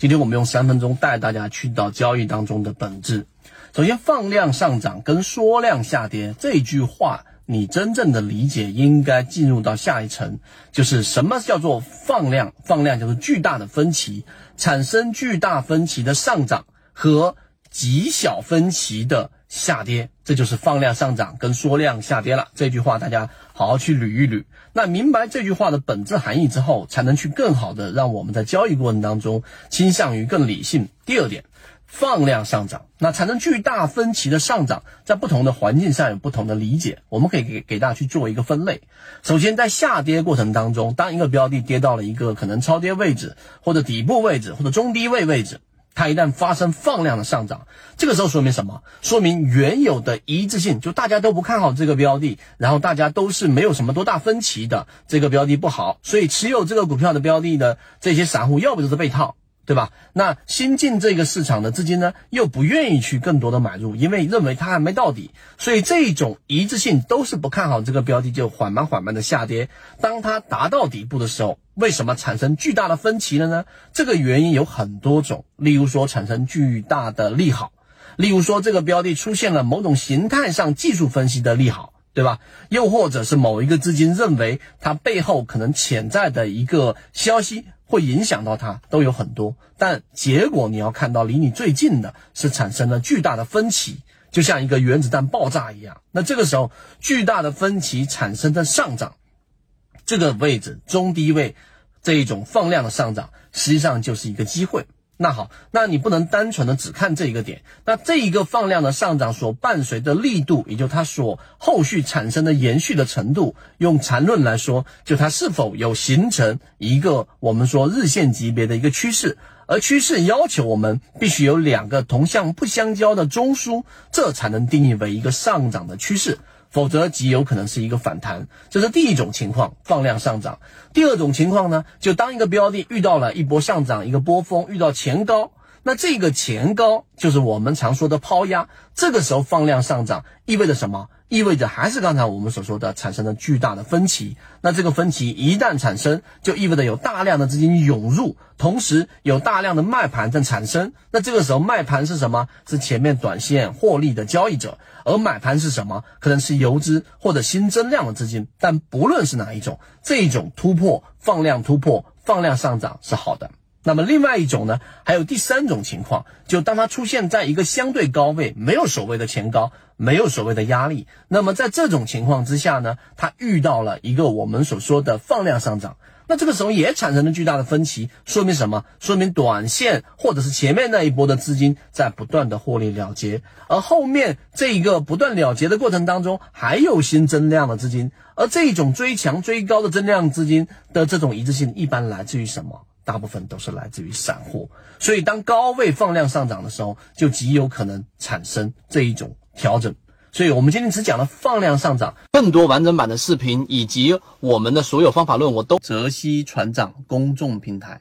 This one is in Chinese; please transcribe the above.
今天我们用三分钟带大家去到交易当中的本质。首先，放量上涨跟缩量下跌这句话，你真正的理解应该进入到下一层，就是什么叫做放量？放量就是巨大的分歧，产生巨大分歧的上涨和极小分歧的下跌，这就是放量上涨跟缩量下跌了。这句话大家好好去捋一捋。那明白这句话的本质含义之后，才能去更好的让我们在交易过程当中倾向于更理性。第二点，放量上涨，那产生巨大分歧的上涨，在不同的环境下有不同的理解。我们可以给给大家去做一个分类。首先，在下跌过程当中，当一个标的跌到了一个可能超跌位置，或者底部位置，或者中低位位置。它一旦发生放量的上涨，这个时候说明什么？说明原有的一致性，就大家都不看好这个标的，然后大家都是没有什么多大分歧的，这个标的不好，所以持有这个股票的标的的这些散户，要不就是被套。对吧？那新进这个市场的资金呢，又不愿意去更多的买入，因为认为它还没到底，所以这种一致性都是不看好这个标的，就缓慢缓慢的下跌。当它达到底部的时候，为什么产生巨大的分歧了呢？这个原因有很多种，例如说产生巨大的利好，例如说这个标的出现了某种形态上技术分析的利好，对吧？又或者是某一个资金认为它背后可能潜在的一个消息。会影响到它都有很多，但结果你要看到离你最近的是产生了巨大的分歧，就像一个原子弹爆炸一样。那这个时候巨大的分歧产生的上涨，这个位置中低位这一种放量的上涨，实际上就是一个机会。那好，那你不能单纯的只看这一个点，那这一个放量的上涨所伴随的力度，也就它所后续产生的延续的程度，用缠论来说，就它是否有形成一个我们说日线级别的一个趋势，而趋势要求我们必须有两个同向不相交的中枢，这才能定义为一个上涨的趋势。否则极有可能是一个反弹，这是第一种情况，放量上涨。第二种情况呢，就当一个标的遇到了一波上涨，一个波峰遇到前高。那这个前高就是我们常说的抛压，这个时候放量上涨意味着什么？意味着还是刚才我们所说的产生了巨大的分歧。那这个分歧一旦产生，就意味着有大量的资金涌入，同时有大量的卖盘在产生。那这个时候卖盘是什么？是前面短线获利的交易者，而买盘是什么？可能是游资或者新增量的资金。但不论是哪一种，这种突破放量突破放量上涨是好的。那么另外一种呢，还有第三种情况，就当它出现在一个相对高位，没有所谓的前高，没有所谓的压力。那么在这种情况之下呢，它遇到了一个我们所说的放量上涨，那这个时候也产生了巨大的分歧，说明什么？说明短线或者是前面那一波的资金在不断的获利了结，而后面这一个不断了结的过程当中，还有新增量的资金，而这种追强追高的增量资金的这种一致性，一般来自于什么？大部分都是来自于散户，所以当高位放量上涨的时候，就极有可能产生这一种调整。所以我们今天只讲了放量上涨，更多完整版的视频以及我们的所有方法论，我都泽西船长公众平台。